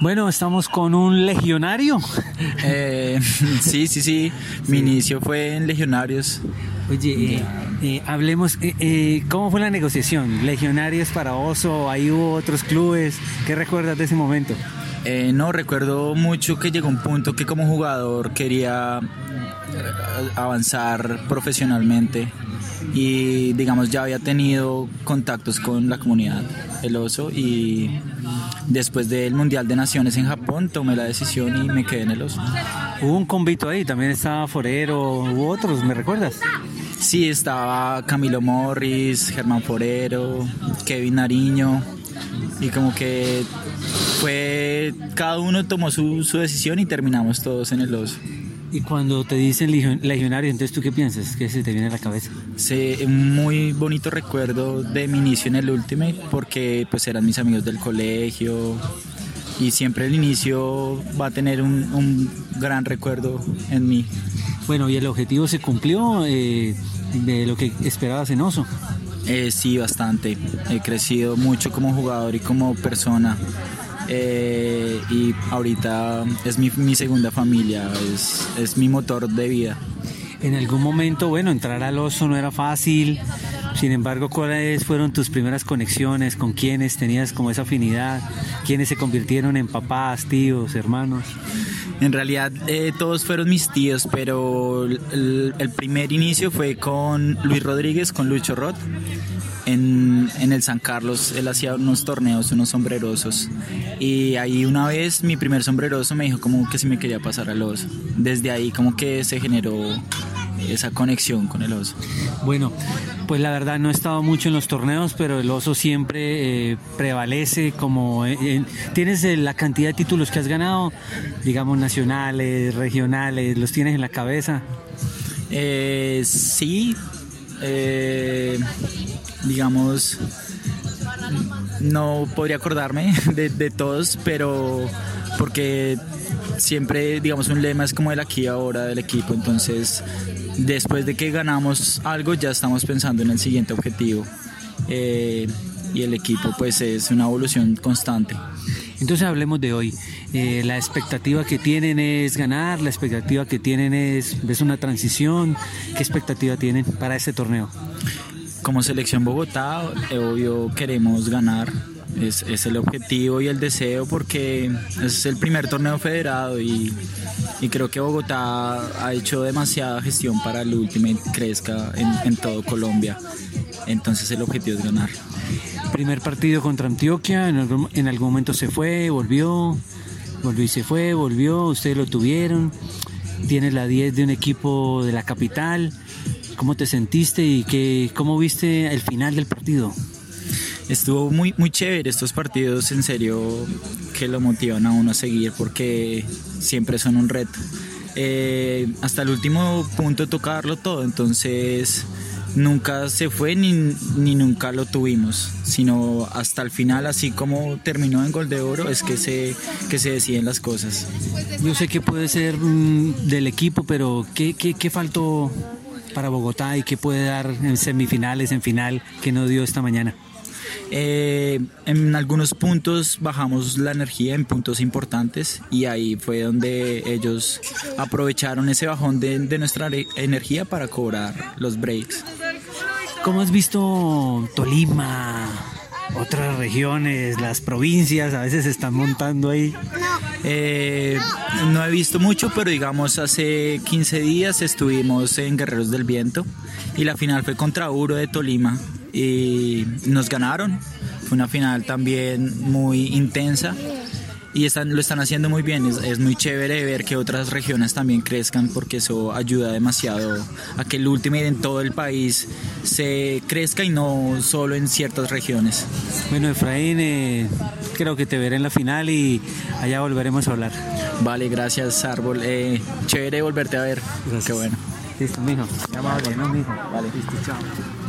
Bueno, estamos con un legionario. Eh, sí, sí, sí. Mi inicio fue en Legionarios. Oye, eh, eh, hablemos, ¿cómo fue la negociación? ¿Legionarios para Oso? ¿Ahí hubo otros clubes? ¿Qué recuerdas de ese momento? No, recuerdo mucho que llegó un punto que como jugador quería avanzar profesionalmente y digamos ya había tenido contactos con la comunidad el oso y después del Mundial de Naciones en Japón tomé la decisión y me quedé en el oso. Hubo un convito ahí, también estaba Forero, hubo otros, ¿me recuerdas? Sí, estaba Camilo Morris, Germán Forero, Kevin Nariño y como que fue, cada uno tomó su, su decisión y terminamos todos en el oso. Y cuando te dicen legionario, entonces tú qué piensas? ¿Qué se te viene a la cabeza? Sí, un muy bonito recuerdo de mi inicio en el Ultimate porque pues eran mis amigos del colegio y siempre el inicio va a tener un, gran recuerdo en mí. Bueno, ¿y el objetivo se cumplió eh, de lo que esperabas en Oso? Eh, sí, bastante. He crecido mucho como jugador y como persona. Eh, y ahorita es mi, mi segunda familia, es, es, mi motor de vida. En algún momento, bueno, entrar al oso no era fácil, sin embargo, ¿cuáles fueron tus primeras conexiones? ¿Con quiénes tenías como esa afinidad? ¿Quiénes se convirtieron en papás, tíos, hermanos? En realidad eh, todos fueron mis tíos, pero el, el, primer inicio fue con Luis Rodríguez, con Lucho Roth en, en, el San Carlos él hacía unos torneos, unos sombrerosos. Y ahí una vez mi primer sombreroso me dijo como que si me quería pasar al oso. Desde ahí como que se generó esa conexión con el oso. Bueno, pues la verdad no he estado mucho en los torneos, pero el oso siempre eh, prevalece como... ¿Tienes la cantidad de títulos que has ganado? Digamos nacionales, regionales, ¿los tienes en la cabeza? Eh, sí. Eh, digamos, no podría acordarme de, todos, pero porque siempre, digamos, un lema es como el aquí ahora del equipo, entonces después de que ganamos algo ya estamos pensando en el siguiente objetivo eh, y el equipo pues es una evolución constante. Entonces hablemos de hoy. Eh, la expectativa que tienen es ganar, la expectativa que tienen es, es una transición. ¿Qué expectativa tienen para este torneo? Como selección Bogotá, eh, obvio queremos ganar. Es, es, el objetivo y el deseo porque es el primer torneo federado y, creo que Bogotá ha hecho demasiada gestión para el Ultimate crezca en, en todo Colombia. Entonces el objetivo es ganar. Primer partido contra Antioquia, en algún, en algún momento se fue, volvió, volvió y se fue, volvió, ustedes lo tuvieron. Tienes la 10 de un equipo de la capital ¿Cómo te sentiste y qué, cómo viste el final del partido? Estuvo muy, muy chévere estos partidos, en serio, que lo motivan a uno a seguir porque siempre son un reto. Eh, hasta el último punto tocarlo todo, entonces nunca se fue ni, ni, nunca lo tuvimos, sino hasta el final, así como terminó en gol de oro, es que se, que se deciden las cosas. Yo sé que puede ser mm, del equipo, pero ¿qué, qué, qué faltó para Bogotá y qué puede dar en semifinales, en final, que no dio esta mañana? Eh, en algunos puntos bajamos la energía en puntos importantes y ahí fue donde ellos aprovecharon ese bajón de, de nuestra energía para cobrar los breaks. ¿Cómo has visto Tolima, otras regiones, las provincias, a veces se están montando ahí. Eh, no he visto mucho, pero digamos hace 15 días estuvimos en Guerreros del Viento y la final fue contra Uro de Tolima y nos ganaron. Fue una final también muy intensa y están, lo están haciendo muy bien. Es, muy chévere ver que otras regiones también crezcan porque eso ayuda demasiado a que el último en todo el país se crezca y no solo en ciertas regiones. Bueno, Efraín, eh, creo que te veré en la final y allá volveremos a hablar. Vale, gracias Árbol. Eh, chévere volverte a ver. Qué bueno. Listo, mijo. Amable, ¿no, mijo? Vale. Listo, chao.